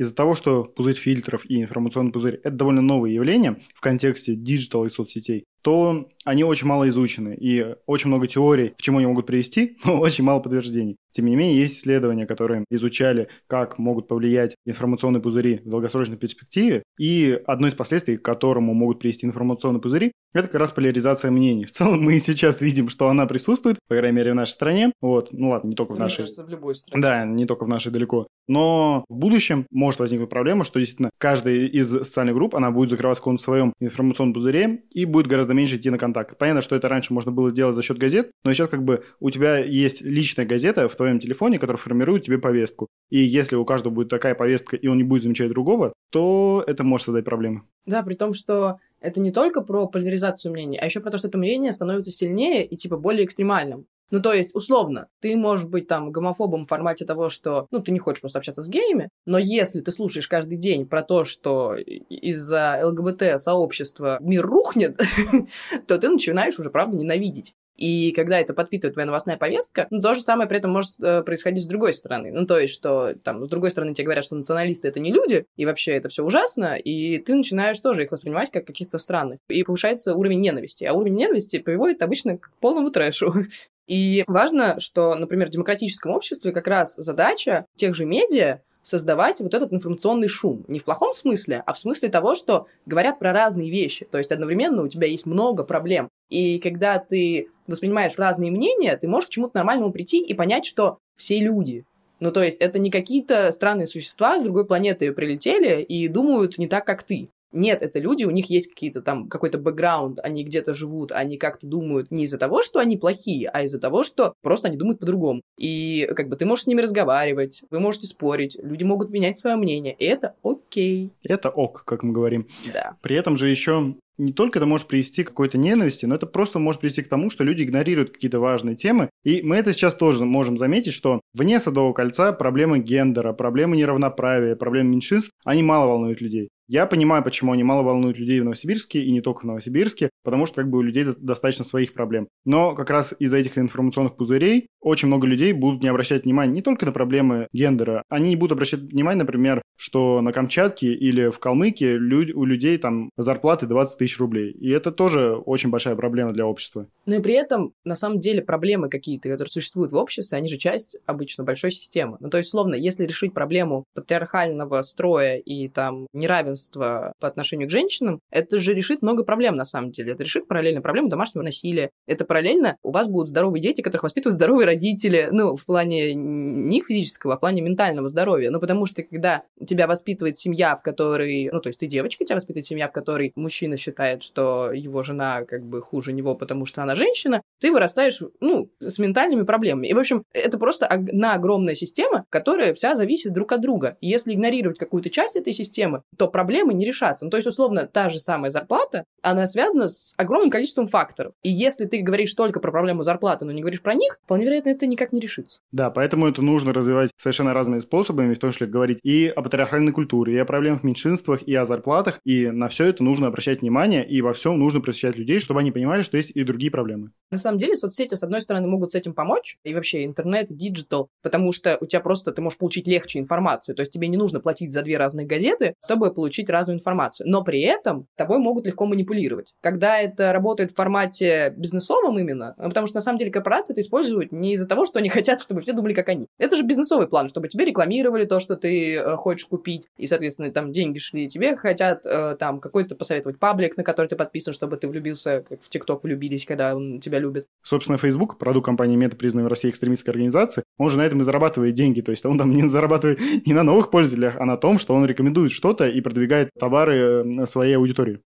из-за того, что пузырь фильтров и информационный пузырь – это довольно новое явление в контексте digital и соцсетей, то они очень мало изучены, и очень много теорий, к чему они могут привести, но очень мало подтверждений. Тем не менее, есть исследования, которые изучали, как могут повлиять информационные пузыри в долгосрочной перспективе, и одно из последствий, к которому могут привести информационные пузыри, это как раз поляризация мнений. В целом мы сейчас видим, что она присутствует, по крайней мере, в нашей стране. Вот, ну ладно, не только в нашей. кажется, в любой стране. Да, не только в нашей далеко. Но в будущем может возникнуть проблема, что действительно каждая из социальных групп, она будет закрываться в каком-то своем информационном пузыре и будет гораздо меньше идти на контакт. Понятно, что это раньше можно было делать за счет газет, но сейчас как бы у тебя есть личная газета в твоем телефоне, которая формирует тебе повестку. И если у каждого будет такая повестка, и он не будет замечать другого, то это может создать проблемы. Да, при том, что это не только про поляризацию мнений, а еще про то, что это мнение становится сильнее и типа более экстремальным. Ну, то есть, условно, ты можешь быть там гомофобом в формате того, что, ну, ты не хочешь просто общаться с геями, но если ты слушаешь каждый день про то, что из-за ЛГБТ-сообщества мир рухнет, то ты начинаешь уже, правда, ненавидеть. И когда это подпитывает твоя новостная повестка, ну, то же самое при этом может э, происходить с другой стороны. Ну, то есть, что там, с другой стороны, тебе говорят, что националисты это не люди, и вообще это все ужасно, и ты начинаешь тоже их воспринимать как каких-то странных. И повышается уровень ненависти. А уровень ненависти приводит обычно к полному трэшу. И важно, что, например, в демократическом обществе как раз задача тех же медиа создавать вот этот информационный шум. Не в плохом смысле, а в смысле того, что говорят про разные вещи. То есть одновременно у тебя есть много проблем. И когда ты воспринимаешь разные мнения, ты можешь к чему-то нормальному прийти и понять, что все люди. Ну, то есть это не какие-то странные существа с другой планеты прилетели и думают не так, как ты. Нет, это люди, у них есть какие-то там, какой-то бэкграунд, они где-то живут, они как-то думают не из-за того, что они плохие, а из-за того, что просто они думают по-другому. И как бы ты можешь с ними разговаривать, вы можете спорить, люди могут менять свое мнение, и это окей. Это ок, как мы говорим. Да. При этом же еще не только это может привести к какой-то ненависти, но это просто может привести к тому, что люди игнорируют какие-то важные темы. И мы это сейчас тоже можем заметить, что вне Садового кольца проблемы гендера, проблемы неравноправия, проблемы меньшинств, они мало волнуют людей. Я понимаю, почему они мало волнуют людей в Новосибирске и не только в Новосибирске, потому что как бы у людей достаточно своих проблем. Но как раз из-за этих информационных пузырей очень много людей будут не обращать внимания не только на проблемы гендера, они не будут обращать внимание, например, что на Камчатке или в Калмыкии люд- у людей там зарплаты 20 тысяч рублей. И это тоже очень большая проблема для общества. Но и при этом, на самом деле, проблемы какие-то, которые существуют в обществе, они же часть обычно большой системы. Ну, то есть, словно, если решить проблему патриархального строя и там неравенства неравенство по отношению к женщинам, это же решит много проблем на самом деле. Это решит параллельно проблему домашнего насилия. Это параллельно у вас будут здоровые дети, которых воспитывают здоровые родители. Ну, в плане не физического, а в плане ментального здоровья. Ну, потому что когда тебя воспитывает семья, в которой... Ну, то есть ты девочка, тебя воспитывает семья, в которой мужчина считает, что его жена как бы хуже него, потому что она женщина, ты вырастаешь, ну, с ментальными проблемами. И, в общем, это просто одна огромная система, которая вся зависит друг от друга. И если игнорировать какую-то часть этой системы, то проблема проблемы не решатся. Ну, то есть, условно, та же самая зарплата, она связана с огромным количеством факторов. И если ты говоришь только про проблему зарплаты, но не говоришь про них, вполне вероятно, это никак не решится. Да, поэтому это нужно развивать совершенно разными способами, в том числе говорить и о патриархальной культуре, и о проблемах в меньшинствах, и о зарплатах. И на все это нужно обращать внимание, и во всем нужно просвещать людей, чтобы они понимали, что есть и другие проблемы. На самом деле, соцсети, с одной стороны, могут с этим помочь, и вообще интернет, digital, потому что у тебя просто ты можешь получить легче информацию. То есть тебе не нужно платить за две разные газеты, чтобы получить разную информацию. Но при этом тобой могут легко манипулировать. Когда это работает в формате бизнесовом именно, ну, потому что на самом деле корпорации это используют не из-за того, что они хотят, чтобы все думали, как они. Это же бизнесовый план, чтобы тебе рекламировали то, что ты э, хочешь купить, и, соответственно, там деньги шли. Тебе хотят э, там какой-то посоветовать паблик, на который ты подписан, чтобы ты влюбился, как в ТикТок влюбились, когда он тебя любит. Собственно, Facebook, продукт компании Мета, признанной в России экстремистской организации, он же на этом и зарабатывает деньги. То есть он там не зарабатывает не на новых пользователях, а на том, что он рекомендует что-то и продвигает товары э, своей аудитории.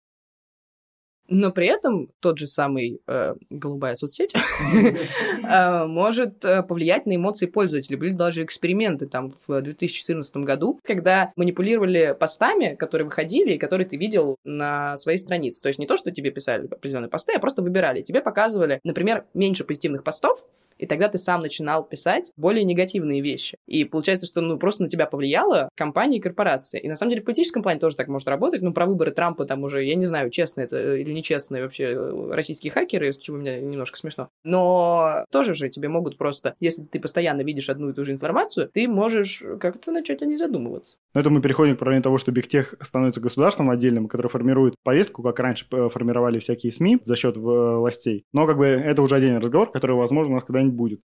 Но при этом тот же самый э, голубая соцсеть э, может э, повлиять на эмоции пользователей. Были даже эксперименты там в 2014 году, когда манипулировали постами, которые выходили и которые ты видел на своей странице. То есть не то, что тебе писали определенные посты, а просто выбирали. Тебе показывали, например, меньше позитивных постов, и тогда ты сам начинал писать более негативные вещи. И получается, что ну просто на тебя повлияла компания и корпорация. И на самом деле в политическом плане тоже так может работать. Ну, про выборы Трампа там уже, я не знаю, честно это или нечестно вообще э, российские хакеры, из чего мне немножко смешно. Но тоже же тебе могут просто, если ты постоянно видишь одну и ту же информацию, ты можешь как-то начать о ней задумываться. Но это мы переходим к проблеме того, что Бигтех становится государством отдельным, которое формирует повестку, как раньше э, формировали всякие СМИ за счет э, властей. Но как бы это уже отдельный разговор, который, возможно, у нас когда-нибудь будет.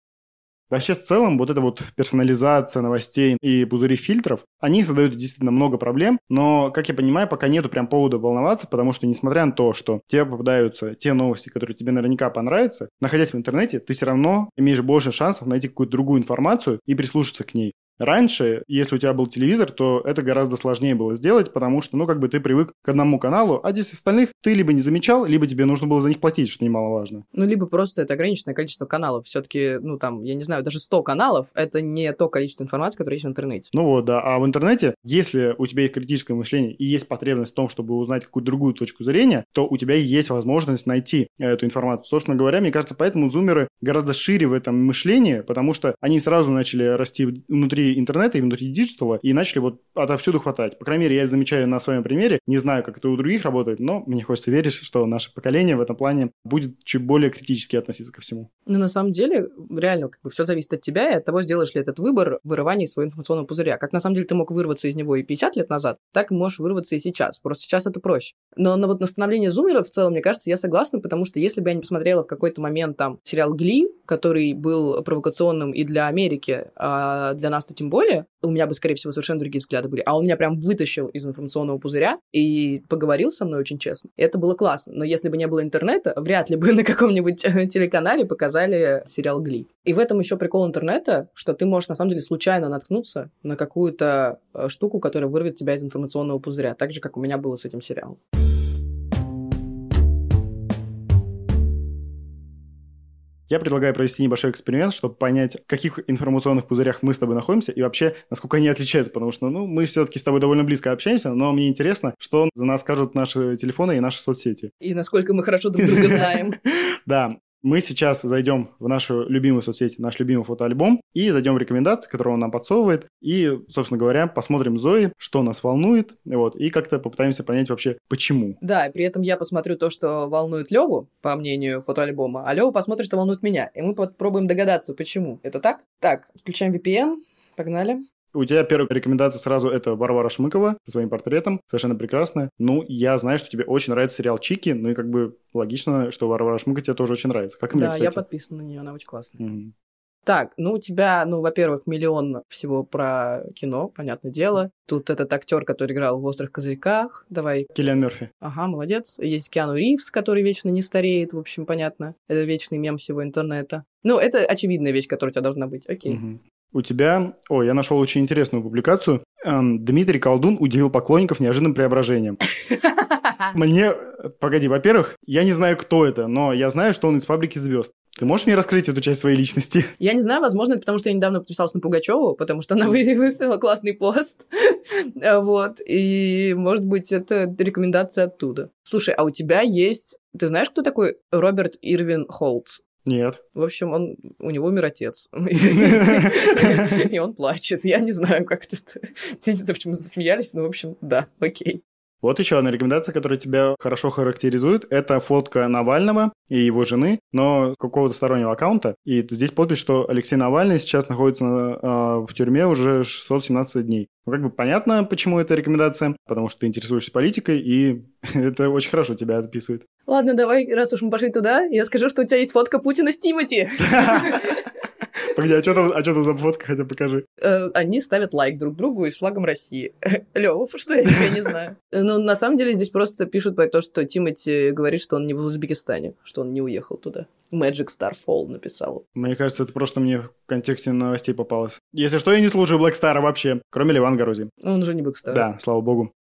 Вообще, в целом, вот эта вот персонализация новостей и пузыри фильтров, они создают действительно много проблем, но, как я понимаю, пока нету прям повода волноваться, потому что, несмотря на то, что тебе попадаются те новости, которые тебе наверняка понравятся, находясь в интернете, ты все равно имеешь больше шансов найти какую-то другую информацию и прислушаться к ней. Раньше, если у тебя был телевизор, то это гораздо сложнее было сделать, потому что, ну, как бы ты привык к одному каналу, а 10 остальных ты либо не замечал, либо тебе нужно было за них платить, что немаловажно. Ну, либо просто это ограниченное количество каналов. Все-таки, ну, там, я не знаю, даже 100 каналов — это не то количество информации, которое есть в интернете. Ну вот, да. А в интернете, если у тебя есть критическое мышление и есть потребность в том, чтобы узнать какую-то другую точку зрения, то у тебя есть возможность найти эту информацию. Собственно говоря, мне кажется, поэтому зумеры гораздо шире в этом мышлении, потому что они сразу начали расти внутри интернета и внутри диджитала, и начали вот отовсюду хватать. По крайней мере, я замечаю на своем примере, не знаю, как это у других работает, но мне хочется верить, что наше поколение в этом плане будет чуть более критически относиться ко всему. Ну, на самом деле, реально, как бы все зависит от тебя и от того, сделаешь ли этот выбор вырывания своего информационного пузыря. Как на самом деле ты мог вырваться из него и 50 лет назад, так можешь вырваться и сейчас. Просто сейчас это проще. Но на вот на становление зумеров в целом, мне кажется, я согласна, потому что если бы я не посмотрела в какой-то момент там сериал Гли, который был провокационным и для Америки, а для нас детстве тем более, у меня бы, скорее всего, совершенно другие взгляды были. А он меня прям вытащил из информационного пузыря и поговорил со мной очень честно. И это было классно. Но если бы не было интернета, вряд ли бы на каком-нибудь телеканале показали сериал Гли. И в этом еще прикол интернета, что ты можешь, на самом деле, случайно наткнуться на какую-то э, штуку, которая вырвет тебя из информационного пузыря. Так же, как у меня было с этим сериалом. Я предлагаю провести небольшой эксперимент, чтобы понять, в каких информационных пузырях мы с тобой находимся и вообще, насколько они отличаются, потому что, ну, мы все-таки с тобой довольно близко общаемся, но мне интересно, что за нас скажут наши телефоны и наши соцсети. И насколько мы хорошо друг друга знаем. Да, мы сейчас зайдем в нашу любимую соцсеть, наш любимый фотоальбом, и зайдем в рекомендации, которые он нам подсовывает, и, собственно говоря, посмотрим Зои, что нас волнует, вот, и как-то попытаемся понять вообще, почему. Да, и при этом я посмотрю то, что волнует Леву, по мнению фотоальбома, а Лева посмотрит, что волнует меня, и мы попробуем догадаться, почему. Это так? Так, включаем VPN, погнали. У тебя первая рекомендация сразу это Варвара Шмыкова со своим портретом, совершенно прекрасная. Ну, я знаю, что тебе очень нравится сериал Чики, ну и как бы логично, что Варвара Шмыкова тебе тоже очень нравится. Как и да, мне, кстати. я подписана на нее, она очень классная. Mm-hmm. Так, ну у тебя, ну, во-первых, миллион всего про кино, понятное дело. Тут этот актер, который играл в «Острых козырьках», давай. Киллиан Мерфи. Ага, молодец. Есть Киану Ривз, который вечно не стареет, в общем, понятно. Это вечный мем всего интернета. Ну, это очевидная вещь, которая у тебя должна быть, окей. Угу. У тебя... Ой, я нашел очень интересную публикацию. Эм, Дмитрий Колдун удивил поклонников неожиданным преображением. Мне... Погоди, во-первых, я не знаю, кто это, но я знаю, что он из «Фабрики звезд». Ты можешь мне раскрыть эту часть своей личности? Я не знаю, возможно, это потому что я недавно подписалась на Пугачеву, потому что она выставила классный пост. вот. И, может быть, это рекомендация оттуда. Слушай, а у тебя есть... Ты знаешь, кто такой Роберт Ирвин Холтс? Нет. В общем, он, у него умер отец. И он плачет. Я не знаю, как это... Я не знаю, почему засмеялись, но, в общем, да, окей. Вот еще одна рекомендация, которая тебя хорошо характеризует. Это фотка Навального и его жены, но с какого-то стороннего аккаунта. И здесь подпись, что Алексей Навальный сейчас находится на, э, в тюрьме уже 617 дней. Ну, как бы понятно, почему эта рекомендация, потому что ты интересуешься политикой, и это очень хорошо тебя описывает. Ладно, давай, раз уж мы пошли туда, я скажу, что у тебя есть фотка Путина с Тимати. Погоди, а что там, а что там за фотка, хотя покажи. Э, они ставят лайк друг другу и с флагом России. Лёва, что я тебя не знаю. Ну, на самом деле здесь просто пишут про то, что Тимати говорит, что он не в Узбекистане, что он не уехал туда. Magic Star Fall написал. Мне кажется, это просто мне в контексте новостей попалось. Если что, я не слушаю Black Star вообще, кроме Ливан Гарузи. Он уже не Black Star. Да, слава богу.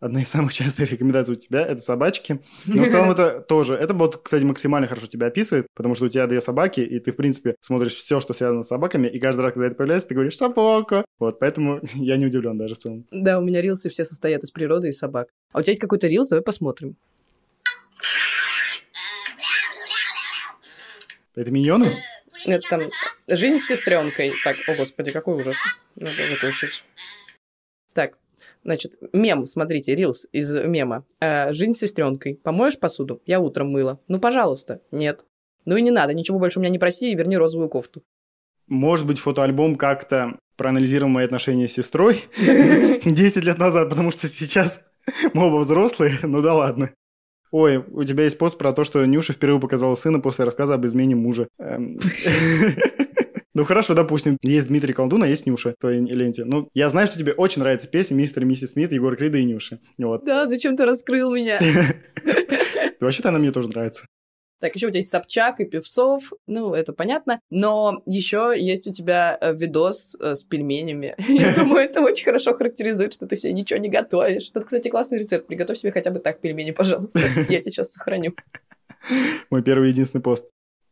Одна из самых частых рекомендаций у тебя – это собачки. Но в целом это тоже. Это вот, кстати, максимально хорошо тебя описывает, потому что у тебя две собаки, и ты, в принципе, смотришь все, что связано с собаками, и каждый раз, когда это появляется, ты говоришь «собака». Вот, поэтому я не удивлен даже в целом. Да, у меня рилсы все состоят из природы и собак. А у тебя есть какой-то рилс? Давай посмотрим. Это миньоны? Это там жизнь с сестренкой. Так, о господи, какой ужас. Надо выключить. Так, Значит, мем, смотрите, рилс из мема. Э, Жизнь с сестренкой. Помоешь посуду? Я утром мыла. Ну, пожалуйста. Нет. Ну и не надо, ничего больше у меня не проси, и верни розовую кофту. Может быть, фотоальбом как-то проанализировал мои отношения с сестрой 10 лет назад, потому что сейчас мы оба взрослые, ну да ладно. Ой, у тебя есть пост про то, что Нюша впервые показала сына после рассказа об измене мужа. Ну хорошо, допустим, есть Дмитрий Колдун, а есть Нюша в твоей ленте. Ну, я знаю, что тебе очень нравится песня «Мистер и миссис Смит», Егор Крида и Нюши. Вот. Да, зачем ты раскрыл меня? Вообще-то она мне тоже нравится. Так, еще у тебя есть Собчак и Певцов, ну, это понятно. Но еще есть у тебя э, видос э, с пельменями. Я думаю, это очень хорошо характеризует, что ты себе ничего не готовишь. Это, кстати, классный рецепт. Приготовь себе хотя бы так пельмени, пожалуйста. Я тебе сейчас сохраню. Мой первый единственный пост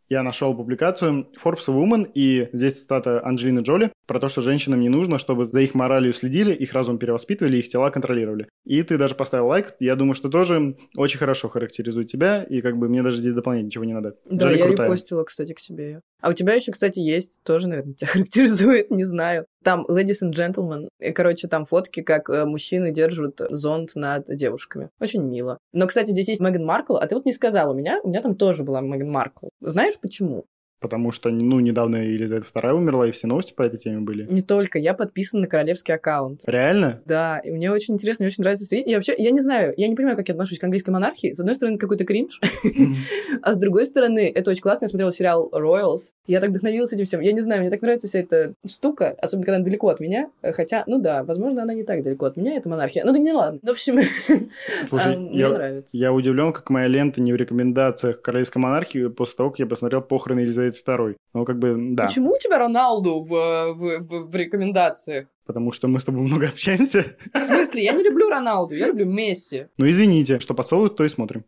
я нашел публикацию Forbes Woman, и здесь цитата Анджелины Джоли про то, что женщинам не нужно, чтобы за их моралью следили, их разум перевоспитывали, их тела контролировали. И ты даже поставил лайк. Я думаю, что тоже очень хорошо характеризует тебя, и как бы мне даже здесь дополнять ничего не надо. Да, Джоли я крутая. репостила, кстати, к себе ее. А у тебя еще, кстати, есть, тоже, наверное, тебя характеризует, не знаю. Там Ladies and Gentlemen. И, короче, там фотки, как э, мужчины держат зонт над девушками. Очень мило. Но, кстати, здесь есть Меган Маркл, а ты вот не сказал, у меня, у меня там тоже была Меган Маркл. Знаешь почему? Потому что, ну, недавно Елизавета II умерла, и все новости по этой теме были. Не только. Я подписан на королевский аккаунт. Реально? Да, и мне очень интересно, мне очень нравится смотреть. Я вообще, я не знаю, я не понимаю, как я отношусь к английской монархии. С одной стороны, какой-то кринж, а с другой стороны, это очень классно. Я смотрела сериал Royals. Я так вдохновилась этим всем. Я не знаю, мне так нравится вся эта штука, особенно когда она далеко от меня. Хотя, ну да, возможно, она не так далеко от меня, эта монархия. Ну да не ладно. В общем, Слушай, а, мне нравится. я удивлен, как моя лента не в рекомендациях королевской монархии после того, как я посмотрел похороны Елизаветы II. Ну, как бы, да. Почему у тебя Роналду в, в, в, в рекомендациях? Потому что мы с тобой много общаемся. В смысле? Я не люблю Роналду, я люблю Месси. Ну, извините, что подсовывают, то и смотрим.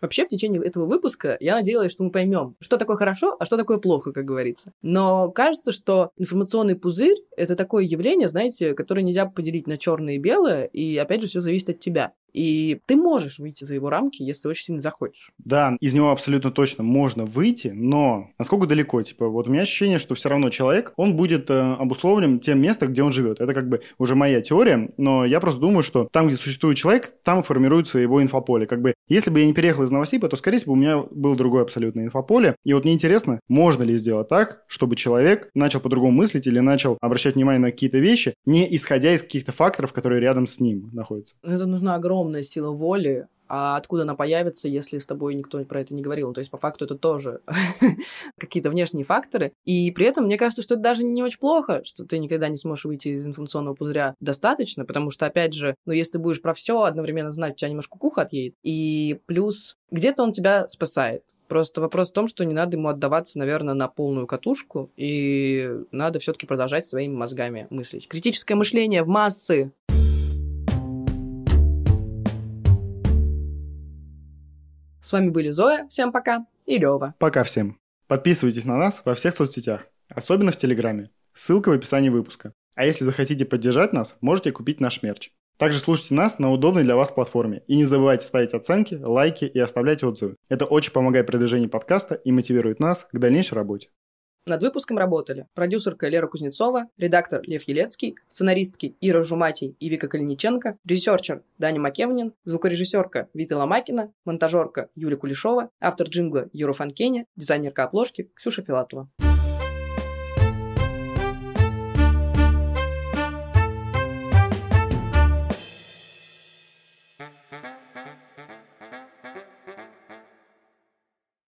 Вообще, в течение этого выпуска я надеялась, что мы поймем, что такое хорошо, а что такое плохо, как говорится. Но кажется, что информационный пузырь — это такое явление, знаете, которое нельзя поделить на черное и белое, и, опять же, все зависит от тебя. И ты можешь выйти за его рамки, если очень сильно захочешь. Да, из него абсолютно точно можно выйти, но насколько далеко? Типа, вот у меня ощущение, что все равно человек, он будет э, обусловлен тем местом, где он живет. Это как бы уже моя теория, но я просто думаю, что там, где существует человек, там формируется его инфополе. Как бы, если бы я не переехал из Новосиба, то, скорее всего, у меня было другое абсолютно инфополе. И вот мне интересно, можно ли сделать так, чтобы человек начал по-другому мыслить или начал обращать внимание на какие-то вещи, не исходя из каких-то факторов, которые рядом с ним находятся. Это нужна огромная сила воли, а откуда она появится, если с тобой никто про это не говорил? То есть, по факту, это тоже какие-то внешние факторы. И при этом, мне кажется, что это даже не очень плохо, что ты никогда не сможешь выйти из информационного пузыря достаточно, потому что, опять же, ну, если ты будешь про все одновременно знать, у тебя немножко куха отъедет. И плюс где-то он тебя спасает. Просто вопрос в том, что не надо ему отдаваться, наверное, на полную катушку, и надо все-таки продолжать своими мозгами мыслить. Критическое мышление в массы. С вами были Зоя, всем пока, и Лёва. Пока всем. Подписывайтесь на нас во всех соцсетях, особенно в Телеграме. Ссылка в описании выпуска. А если захотите поддержать нас, можете купить наш мерч. Также слушайте нас на удобной для вас платформе. И не забывайте ставить оценки, лайки и оставлять отзывы. Это очень помогает продвижению подкаста и мотивирует нас к дальнейшей работе. Над выпуском работали продюсерка Лера Кузнецова, редактор Лев Елецкий, сценаристки Ира Жуматий и Вика Калиниченко, режиссерчер Даня Макевнин, звукорежиссерка Вита Ломакина, монтажерка Юлия Кулешова, автор джингла Юра Фанкеня, дизайнерка обложки Ксюша Филатова.